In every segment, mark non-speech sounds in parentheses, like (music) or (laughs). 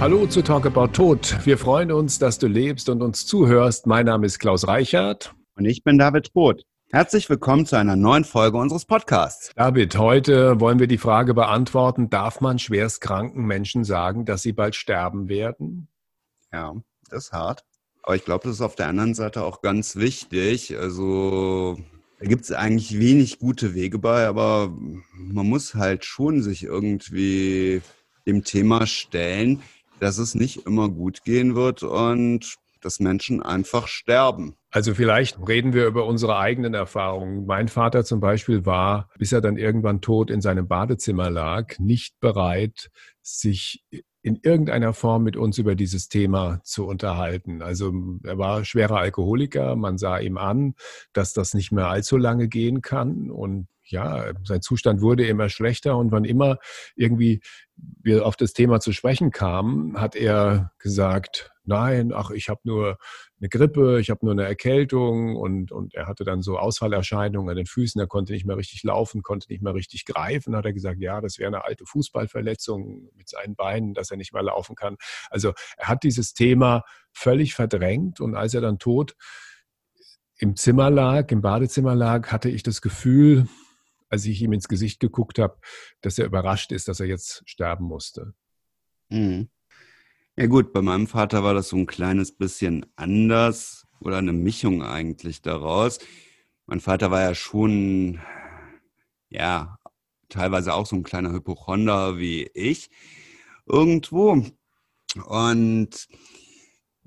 Hallo zu Talk About Tod. Wir freuen uns, dass du lebst und uns zuhörst. Mein Name ist Klaus Reichert. Und ich bin David Roth. Herzlich willkommen zu einer neuen Folge unseres Podcasts. David, heute wollen wir die Frage beantworten, darf man schwerstkranken Menschen sagen, dass sie bald sterben werden? Ja, das ist hart. Aber ich glaube, das ist auf der anderen Seite auch ganz wichtig. Also da gibt es eigentlich wenig gute Wege bei, aber man muss halt schon sich irgendwie dem Thema stellen, dass es nicht immer gut gehen wird und dass Menschen einfach sterben. Also vielleicht reden wir über unsere eigenen Erfahrungen. Mein Vater zum Beispiel war, bis er dann irgendwann tot in seinem Badezimmer lag, nicht bereit, sich in irgendeiner Form mit uns über dieses Thema zu unterhalten. Also er war schwerer Alkoholiker, man sah ihm an, dass das nicht mehr allzu lange gehen kann und ja, sein Zustand wurde immer schlechter und wann immer irgendwie wir auf das Thema zu sprechen kamen, hat er gesagt, nein, ach, ich habe nur eine Grippe, ich habe nur eine Erkältung und, und er hatte dann so Ausfallerscheinungen an den Füßen, er konnte nicht mehr richtig laufen, konnte nicht mehr richtig greifen, hat er gesagt, ja, das wäre eine alte Fußballverletzung mit seinen Beinen, dass er nicht mehr laufen kann. Also er hat dieses Thema völlig verdrängt und als er dann tot im Zimmer lag, im Badezimmer lag, hatte ich das Gefühl, als ich ihm ins Gesicht geguckt habe, dass er überrascht ist, dass er jetzt sterben musste. Mhm. Ja gut, bei meinem Vater war das so ein kleines bisschen anders oder eine Mischung eigentlich daraus. Mein Vater war ja schon, ja, teilweise auch so ein kleiner Hypochonder wie ich irgendwo. Und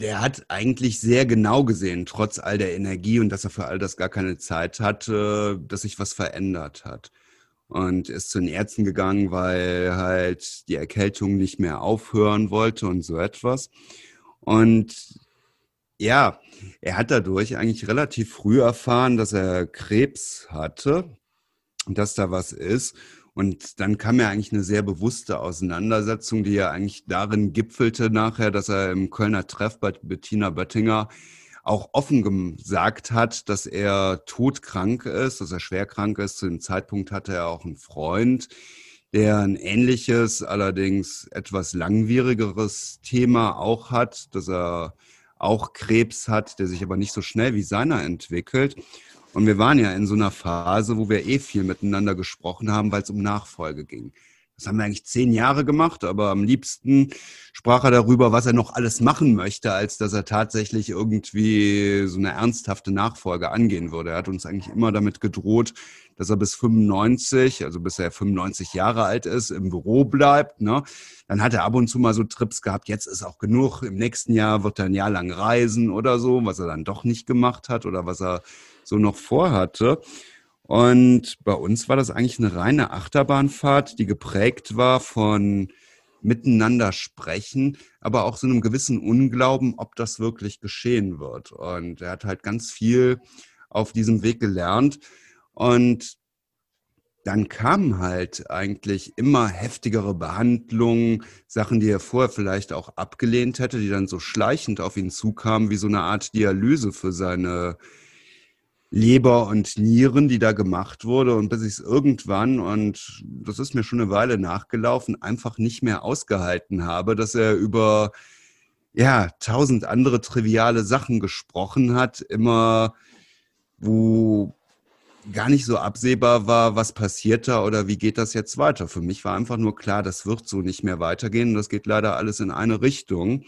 der hat eigentlich sehr genau gesehen, trotz all der Energie und dass er für all das gar keine Zeit hatte, dass sich was verändert hat. Und ist zu den Ärzten gegangen, weil halt die Erkältung nicht mehr aufhören wollte und so etwas. Und ja, er hat dadurch eigentlich relativ früh erfahren, dass er Krebs hatte dass da was ist. Und dann kam ja eigentlich eine sehr bewusste Auseinandersetzung, die ja eigentlich darin gipfelte nachher, dass er im Kölner Treff bei Bettina Böttinger auch offen gesagt hat, dass er todkrank ist, dass er schwer krank ist. Zu dem Zeitpunkt hatte er auch einen Freund, der ein ähnliches, allerdings etwas langwierigeres Thema auch hat, dass er auch Krebs hat, der sich aber nicht so schnell wie seiner entwickelt. Und wir waren ja in so einer Phase, wo wir eh viel miteinander gesprochen haben, weil es um Nachfolge ging. Das haben wir eigentlich zehn Jahre gemacht, aber am liebsten sprach er darüber, was er noch alles machen möchte, als dass er tatsächlich irgendwie so eine ernsthafte Nachfolge angehen würde. Er hat uns eigentlich immer damit gedroht, dass er bis 95, also bis er 95 Jahre alt ist, im Büro bleibt. Ne? Dann hat er ab und zu mal so Trips gehabt, jetzt ist auch genug, im nächsten Jahr wird er ein Jahr lang reisen oder so, was er dann doch nicht gemacht hat oder was er so noch vorhatte. Und bei uns war das eigentlich eine reine Achterbahnfahrt, die geprägt war von miteinander sprechen, aber auch so einem gewissen Unglauben, ob das wirklich geschehen wird. Und er hat halt ganz viel auf diesem Weg gelernt. Und dann kamen halt eigentlich immer heftigere Behandlungen, Sachen, die er vorher vielleicht auch abgelehnt hätte, die dann so schleichend auf ihn zukamen, wie so eine Art Dialyse für seine Leber und Nieren, die da gemacht wurde. Und bis ich es irgendwann, und das ist mir schon eine Weile nachgelaufen, einfach nicht mehr ausgehalten habe, dass er über ja, tausend andere triviale Sachen gesprochen hat, immer wo gar nicht so absehbar war, was passiert da oder wie geht das jetzt weiter. Für mich war einfach nur klar, das wird so nicht mehr weitergehen das geht leider alles in eine Richtung.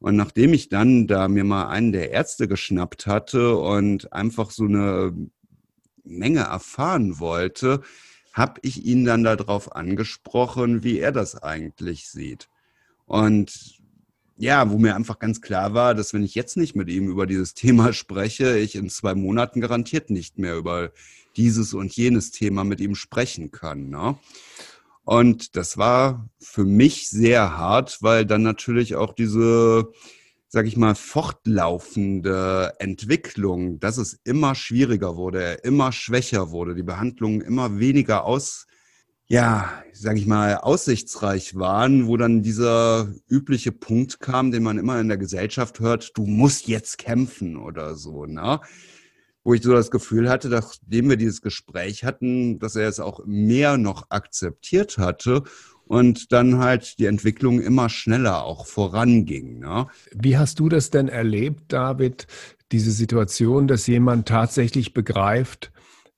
Und nachdem ich dann da mir mal einen der Ärzte geschnappt hatte und einfach so eine Menge erfahren wollte, habe ich ihn dann darauf angesprochen, wie er das eigentlich sieht. Und ja, wo mir einfach ganz klar war, dass wenn ich jetzt nicht mit ihm über dieses (laughs) Thema spreche, ich in zwei Monaten garantiert nicht mehr über dieses und jenes Thema mit ihm sprechen kann. Ne? Und das war für mich sehr hart, weil dann natürlich auch diese, sag ich mal, fortlaufende Entwicklung, dass es immer schwieriger wurde, er immer schwächer wurde, die Behandlungen immer weniger aus, ja, sag ich mal, aussichtsreich waren, wo dann dieser übliche Punkt kam, den man immer in der Gesellschaft hört, du musst jetzt kämpfen oder so, ne? wo ich so das Gefühl hatte, nachdem wir dieses Gespräch hatten, dass er es auch mehr noch akzeptiert hatte und dann halt die Entwicklung immer schneller auch voranging. Ne? Wie hast du das denn erlebt, David, diese Situation, dass jemand tatsächlich begreift,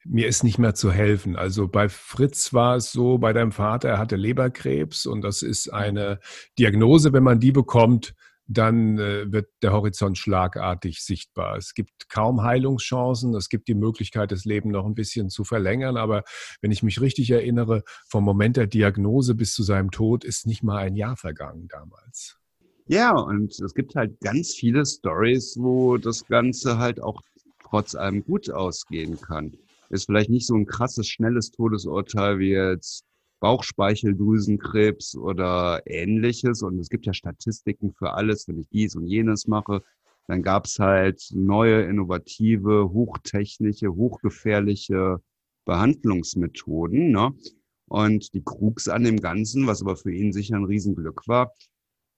mir ist nicht mehr zu helfen. Also bei Fritz war es so, bei deinem Vater, er hatte Leberkrebs und das ist eine Diagnose, wenn man die bekommt, dann äh, wird der Horizont schlagartig sichtbar. Es gibt kaum Heilungschancen. Es gibt die Möglichkeit, das Leben noch ein bisschen zu verlängern. Aber wenn ich mich richtig erinnere, vom Moment der Diagnose bis zu seinem Tod ist nicht mal ein Jahr vergangen damals. Ja, und es gibt halt ganz viele Stories, wo das Ganze halt auch trotz allem gut ausgehen kann. Ist vielleicht nicht so ein krasses, schnelles Todesurteil wie jetzt Bauchspeicheldrüsenkrebs oder ähnliches. Und es gibt ja Statistiken für alles, wenn ich dies und jenes mache. Dann gab es halt neue, innovative, hochtechnische, hochgefährliche Behandlungsmethoden. Ne? Und die Krux an dem Ganzen, was aber für ihn sicher ein Riesenglück war,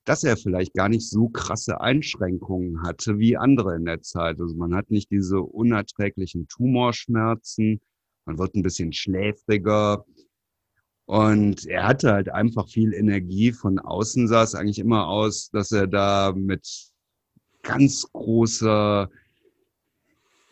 dass er vielleicht gar nicht so krasse Einschränkungen hatte wie andere in der Zeit. Also man hat nicht diese unerträglichen Tumorschmerzen, man wird ein bisschen schläfriger, und er hatte halt einfach viel Energie. Von außen sah es eigentlich immer aus, dass er da mit ganz großer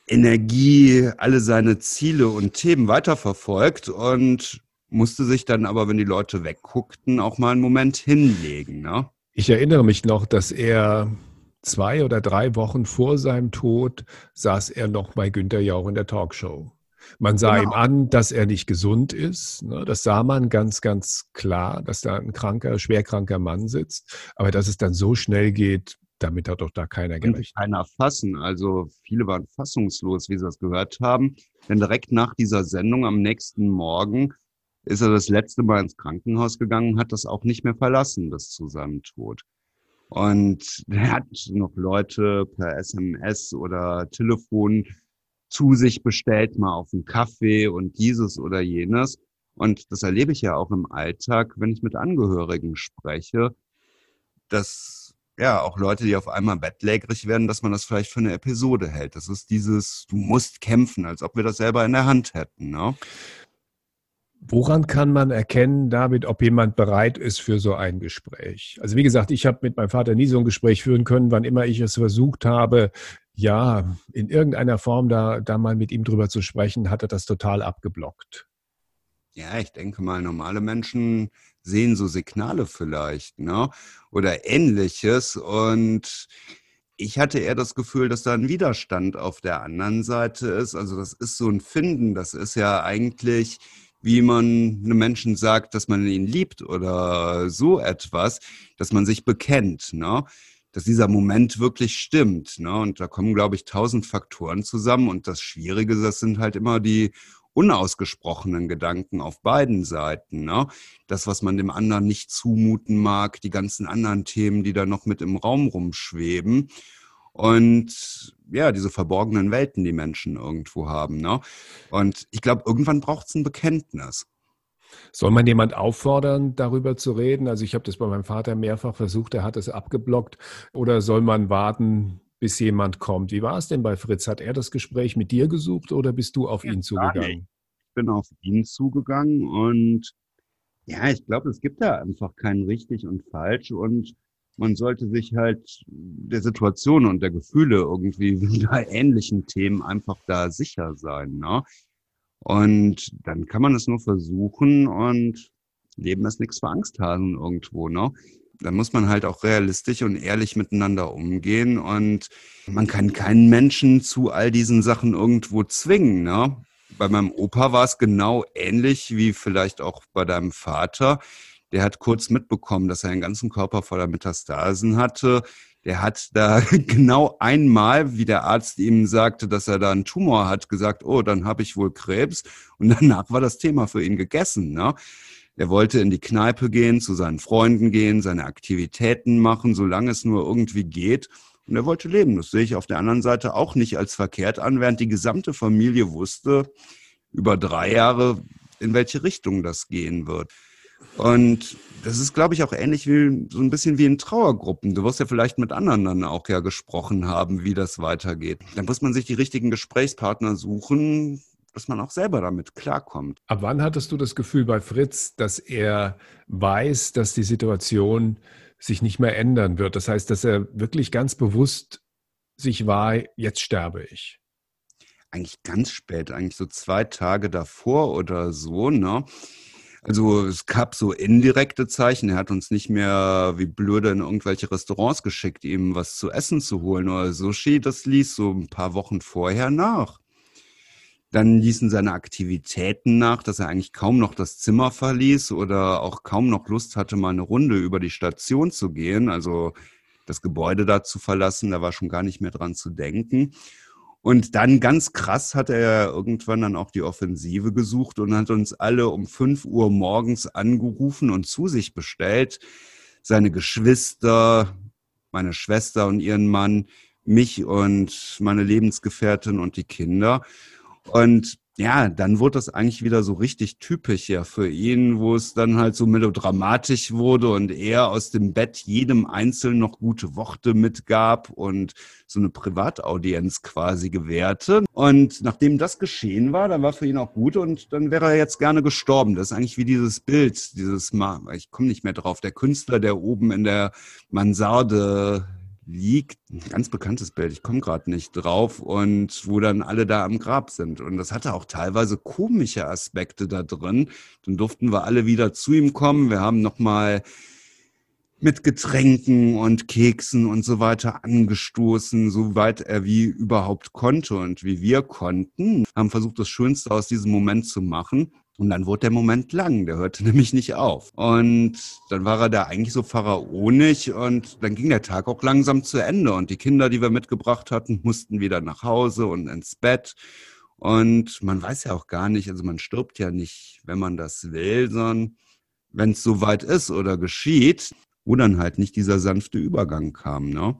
Energie alle seine Ziele und Themen weiterverfolgt und musste sich dann aber, wenn die Leute wegguckten, auch mal einen Moment hinlegen. Ne? Ich erinnere mich noch, dass er zwei oder drei Wochen vor seinem Tod saß er noch bei Günter Jauch in der Talkshow. Man sah genau. ihm an, dass er nicht gesund ist. Ne? Das sah man ganz, ganz klar, dass da ein kranker, schwerkranker Mann sitzt. Aber dass es dann so schnell geht, damit hat doch da keiner gerechnet. Keiner fassen. Also viele waren fassungslos, wie sie das gehört haben. Denn direkt nach dieser Sendung am nächsten Morgen ist er das letzte Mal ins Krankenhaus gegangen, hat das auch nicht mehr verlassen bis zu seinem Tod. Und er hat noch Leute per SMS oder Telefon zu sich bestellt, mal auf einen Kaffee und dieses oder jenes. Und das erlebe ich ja auch im Alltag, wenn ich mit Angehörigen spreche, dass ja auch Leute, die auf einmal bettlägerig werden, dass man das vielleicht für eine Episode hält. Das ist dieses, du musst kämpfen, als ob wir das selber in der Hand hätten. Ne? Woran kann man erkennen, David, ob jemand bereit ist für so ein Gespräch? Also wie gesagt, ich habe mit meinem Vater nie so ein Gespräch führen können, wann immer ich es versucht habe, ja, in irgendeiner Form da, da mal mit ihm drüber zu sprechen, hat er das total abgeblockt. Ja, ich denke mal, normale Menschen sehen so Signale vielleicht, ne? Oder ähnliches. Und ich hatte eher das Gefühl, dass da ein Widerstand auf der anderen Seite ist. Also das ist so ein Finden, das ist ja eigentlich, wie man einem Menschen sagt, dass man ihn liebt oder so etwas, dass man sich bekennt, ne? dass dieser Moment wirklich stimmt. Ne? Und da kommen, glaube ich, tausend Faktoren zusammen. Und das Schwierige, das sind halt immer die unausgesprochenen Gedanken auf beiden Seiten. Ne? Das, was man dem anderen nicht zumuten mag, die ganzen anderen Themen, die da noch mit im Raum rumschweben. Und ja, diese verborgenen Welten, die Menschen irgendwo haben. Ne? Und ich glaube, irgendwann braucht es ein Bekenntnis. Soll man jemand auffordern, darüber zu reden? Also ich habe das bei meinem Vater mehrfach versucht, er hat es abgeblockt. Oder soll man warten, bis jemand kommt? Wie war es denn bei Fritz? Hat er das Gespräch mit dir gesucht oder bist du auf ja, ihn zugegangen? Ich bin auf ihn zugegangen und ja, ich glaube, es gibt da einfach kein richtig und falsch und man sollte sich halt der Situation und der Gefühle irgendwie (laughs) bei ähnlichen Themen einfach da sicher sein. Ne? Und dann kann man es nur versuchen und Leben ist nichts für Angsthasen irgendwo, ne? Dann muss man halt auch realistisch und ehrlich miteinander umgehen und man kann keinen Menschen zu all diesen Sachen irgendwo zwingen, ne? Bei meinem Opa war es genau ähnlich wie vielleicht auch bei deinem Vater. Der hat kurz mitbekommen, dass er den ganzen Körper voller Metastasen hatte der hat da (laughs) genau einmal, wie der Arzt ihm sagte, dass er da einen Tumor hat, gesagt, oh, dann habe ich wohl Krebs. Und (laughs) danach war das Thema für ihn gegessen. Ne? Er wollte in die Kneipe gehen, zu seinen Freunden gehen, seine Aktivitäten machen, solange es nur irgendwie geht. Und er wollte leben. Das sehe ich auf der anderen Seite auch nicht als verkehrt an, während die gesamte Familie wusste über drei Jahre, in welche Richtung das gehen wird. Und das ist, glaube ich, auch ähnlich wie so ein bisschen wie in Trauergruppen. Du wirst ja vielleicht mit anderen dann auch ja gesprochen haben, wie das weitergeht. Dann muss man sich die richtigen Gesprächspartner suchen, dass man auch selber damit klarkommt. Ab wann hattest du das Gefühl bei Fritz, dass er weiß, dass die Situation sich nicht mehr ändern wird? Das heißt, dass er wirklich ganz bewusst sich war, jetzt sterbe ich. Eigentlich ganz spät, eigentlich so zwei Tage davor oder so, ne? Also es gab so indirekte Zeichen. Er hat uns nicht mehr wie blöde in irgendwelche Restaurants geschickt, ihm was zu essen zu holen oder Sushi. Das ließ so ein paar Wochen vorher nach. Dann ließen seine Aktivitäten nach, dass er eigentlich kaum noch das Zimmer verließ oder auch kaum noch Lust hatte, mal eine Runde über die Station zu gehen. Also das Gebäude da zu verlassen, da war schon gar nicht mehr dran zu denken. Und dann ganz krass hat er irgendwann dann auch die Offensive gesucht und hat uns alle um fünf Uhr morgens angerufen und zu sich bestellt. Seine Geschwister, meine Schwester und ihren Mann, mich und meine Lebensgefährtin und die Kinder. Und ja, dann wurde das eigentlich wieder so richtig typisch ja für ihn, wo es dann halt so melodramatisch wurde und er aus dem Bett jedem Einzelnen noch gute Worte mitgab und so eine Privataudienz quasi gewährte. Und nachdem das geschehen war, dann war für ihn auch gut und dann wäre er jetzt gerne gestorben. Das ist eigentlich wie dieses Bild, dieses ich komme nicht mehr drauf, der Künstler, der oben in der Mansarde liegt ein ganz bekanntes Bild, ich komme gerade nicht drauf, und wo dann alle da am Grab sind. Und das hatte auch teilweise komische Aspekte da drin. Dann durften wir alle wieder zu ihm kommen. Wir haben nochmal mit Getränken und Keksen und so weiter angestoßen, soweit er wie überhaupt konnte und wie wir konnten. Haben versucht, das Schönste aus diesem Moment zu machen. Und dann wurde der Moment lang, der hörte (laughs) nämlich nicht auf. Und dann war er da eigentlich so pharaonisch und dann ging der Tag auch langsam zu Ende. Und die Kinder, die wir mitgebracht hatten, mussten wieder nach Hause und ins Bett. Und man weiß ja auch gar nicht, also man stirbt ja nicht, wenn man das will, sondern wenn es soweit ist oder geschieht, wo dann halt nicht dieser sanfte Übergang kam. Ne?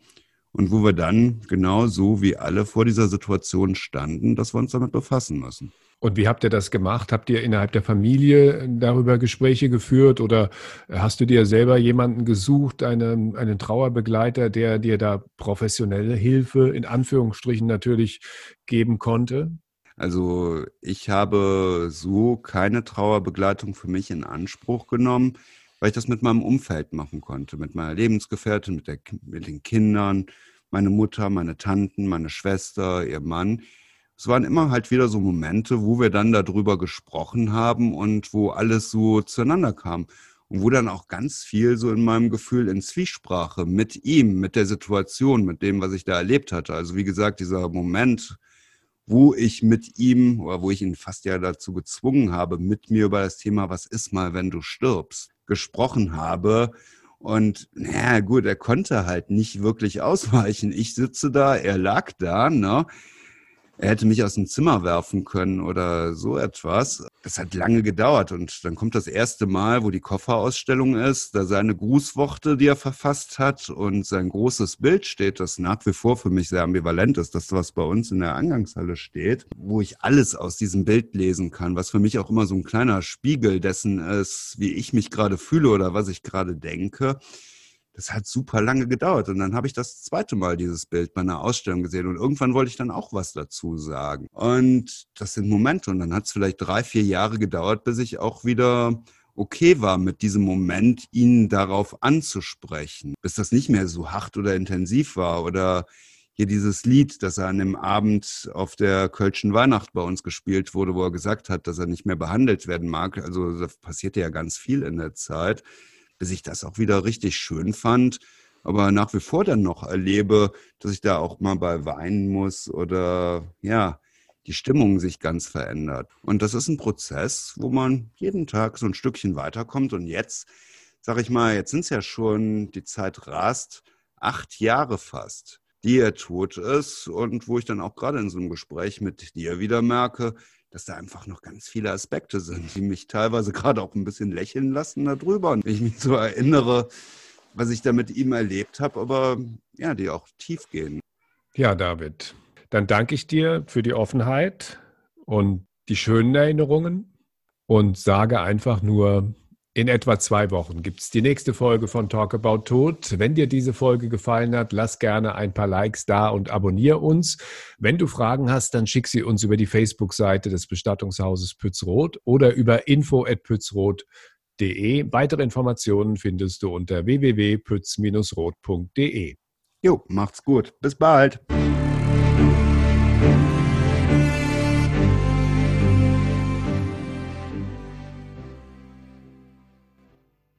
Und wo wir dann genau so wie alle vor dieser Situation standen, dass wir uns damit befassen müssen. Und wie habt ihr das gemacht? Habt ihr innerhalb der Familie darüber Gespräche geführt oder hast du dir selber jemanden gesucht, einen, einen Trauerbegleiter, der dir da professionelle Hilfe in Anführungsstrichen natürlich geben konnte? Also ich habe so keine Trauerbegleitung für mich in Anspruch genommen, weil ich das mit meinem Umfeld machen konnte, mit meiner Lebensgefährtin, mit, der, mit den Kindern, meine Mutter, meine Tanten, meine Schwester, ihr Mann es waren immer halt wieder so Momente, wo wir dann darüber gesprochen haben und wo alles so zueinander kam. Und wo dann auch ganz viel so in meinem Gefühl in Zwiesprache mit ihm, mit der Situation, mit dem, was ich da erlebt hatte. Also wie gesagt, dieser Moment, wo ich mit ihm oder wo ich ihn fast ja dazu gezwungen habe, mit mir über das Thema, was ist mal, wenn du stirbst, gesprochen habe. Und naja, gut, er konnte halt nicht wirklich ausweichen. Ich sitze da, er lag da, ne? Er hätte mich aus dem Zimmer werfen können oder so etwas. Es hat lange gedauert und dann kommt das erste Mal, wo die Kofferausstellung ist, da seine Grußworte, die er verfasst hat und sein großes Bild steht, das nach wie vor für mich sehr ambivalent ist, das was bei uns in der Angangshalle steht, wo ich alles aus diesem Bild lesen kann, was für mich auch immer so ein kleiner Spiegel dessen ist, wie ich mich gerade fühle oder was ich gerade denke das hat super lange gedauert. Und dann habe ich das zweite Mal dieses Bild bei einer Ausstellung gesehen. Und irgendwann wollte ich dann auch was dazu sagen. Und das sind Momente. Und dann hat es vielleicht drei, vier Jahre gedauert, bis ich auch wieder okay war mit diesem Moment, ihn darauf anzusprechen. Bis das nicht mehr so hart oder intensiv war. Oder hier dieses Lied, das er an dem Abend auf der Kölschen Weihnacht bei uns gespielt wurde, wo er gesagt hat, dass er nicht mehr behandelt werden mag. Also da passierte ja ganz viel in der Zeit bis ich das auch wieder richtig schön fand. Aber nach wie vor dann noch erlebe, dass ich da auch mal bei weinen muss oder ja, die Stimmung sich ganz verändert. Und das ist ein Prozess, wo man jeden Tag so ein Stückchen weiterkommt. Und jetzt, sag ich mal, jetzt sind es ja schon, die Zeit rast, acht Jahre fast, die er tot ist. Und wo ich dann auch gerade in so einem Gespräch mit dir wieder merke, dass da einfach noch ganz viele Aspekte sind, die mich teilweise (laughs) gerade auch ein bisschen lächeln lassen darüber. Und ich mich so erinnere, was ich da mit ihm erlebt habe, aber ja, die auch tief gehen. Ja, David, dann danke ich dir für die Offenheit und die schönen Erinnerungen und sage einfach nur, In etwa zwei Wochen gibt es die nächste Folge von Talk About Tod. Wenn dir diese Folge gefallen hat, lass gerne ein paar Likes da und abonniere uns. Wenn du Fragen hast, dann schick sie uns über die Facebook-Seite des Bestattungshauses Pützroth oder über info.pützroth.de. Weitere Informationen findest du unter www.pütz-roth.de. Jo, macht's gut. Bis bald.